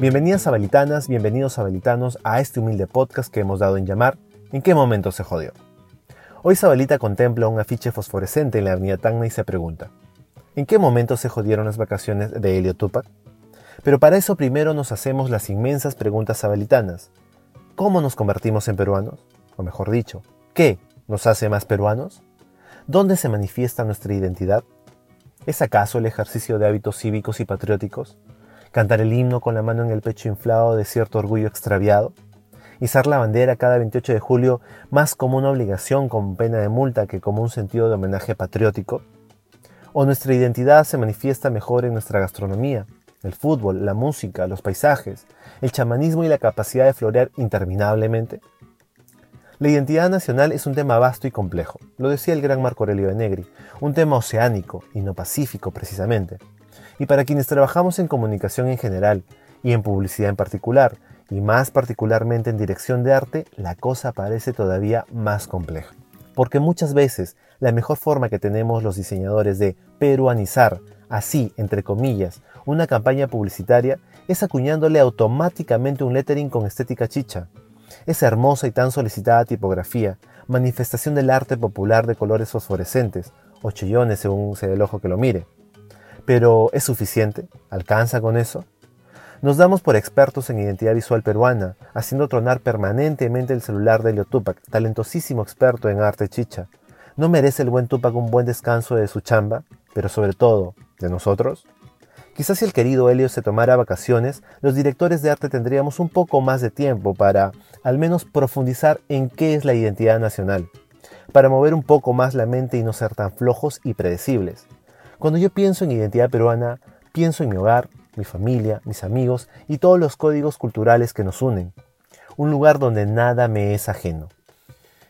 Bienvenidas abelitanas, bienvenidos abelitanos a este humilde podcast que hemos dado en llamar ¿En qué momento se jodió? Hoy Sabelita contempla un afiche fosforescente en la avenida Tacna y se pregunta ¿En qué momento se jodieron las vacaciones de Helio Tupac? Pero para eso primero nos hacemos las inmensas preguntas sabelitanas. ¿Cómo nos convertimos en peruanos? O mejor dicho, ¿qué nos hace más peruanos? ¿Dónde se manifiesta nuestra identidad? ¿Es acaso el ejercicio de hábitos cívicos y patrióticos? Cantar el himno con la mano en el pecho inflado de cierto orgullo extraviado, izar la bandera cada 28 de julio más como una obligación con pena de multa que como un sentido de homenaje patriótico, o nuestra identidad se manifiesta mejor en nuestra gastronomía, el fútbol, la música, los paisajes, el chamanismo y la capacidad de florear interminablemente. La identidad nacional es un tema vasto y complejo, lo decía el gran Marco Aurelio de Negri, un tema oceánico y no pacífico precisamente y para quienes trabajamos en comunicación en general y en publicidad en particular, y más particularmente en dirección de arte, la cosa parece todavía más compleja. Porque muchas veces la mejor forma que tenemos los diseñadores de peruanizar, así, entre comillas, una campaña publicitaria es acuñándole automáticamente un lettering con estética chicha. Esa hermosa y tan solicitada tipografía, manifestación del arte popular de colores fosforescentes, o chillones según sea el ojo que lo mire. Pero ¿es suficiente? ¿Alcanza con eso? Nos damos por expertos en identidad visual peruana, haciendo tronar permanentemente el celular de Elio Tupac, talentosísimo experto en arte chicha. ¿No merece el buen Tupac un buen descanso de su chamba, pero sobre todo, de nosotros? Quizás si el querido Helio se tomara vacaciones, los directores de arte tendríamos un poco más de tiempo para, al menos, profundizar en qué es la identidad nacional, para mover un poco más la mente y no ser tan flojos y predecibles. Cuando yo pienso en identidad peruana, pienso en mi hogar, mi familia, mis amigos y todos los códigos culturales que nos unen. Un lugar donde nada me es ajeno.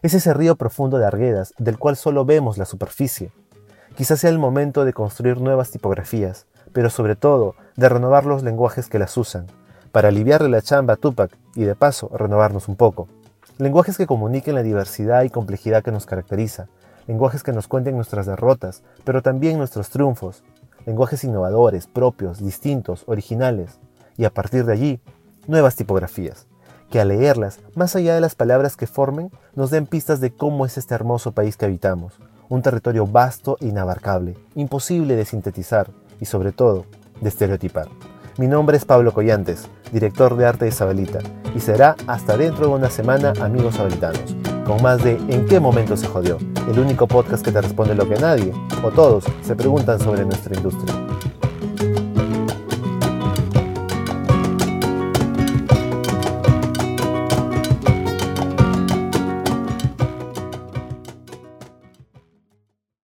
Es ese río profundo de Arguedas, del cual solo vemos la superficie. Quizás sea el momento de construir nuevas tipografías, pero sobre todo de renovar los lenguajes que las usan, para aliviarle la chamba a Tupac y de paso renovarnos un poco. Lenguajes que comuniquen la diversidad y complejidad que nos caracteriza, lenguajes que nos cuenten nuestras derrotas, pero también nuestros triunfos, lenguajes innovadores, propios, distintos, originales, y a partir de allí, nuevas tipografías, que al leerlas, más allá de las palabras que formen, nos den pistas de cómo es este hermoso país que habitamos, un territorio vasto e inabarcable, imposible de sintetizar y sobre todo, de estereotipar. Mi nombre es Pablo Collantes, director de arte de Isabelita, y será hasta dentro de una semana, amigos sabelitanos con más de ¿En qué momento se jodió? El único podcast que te responde lo que nadie, o todos, se preguntan sobre nuestra industria.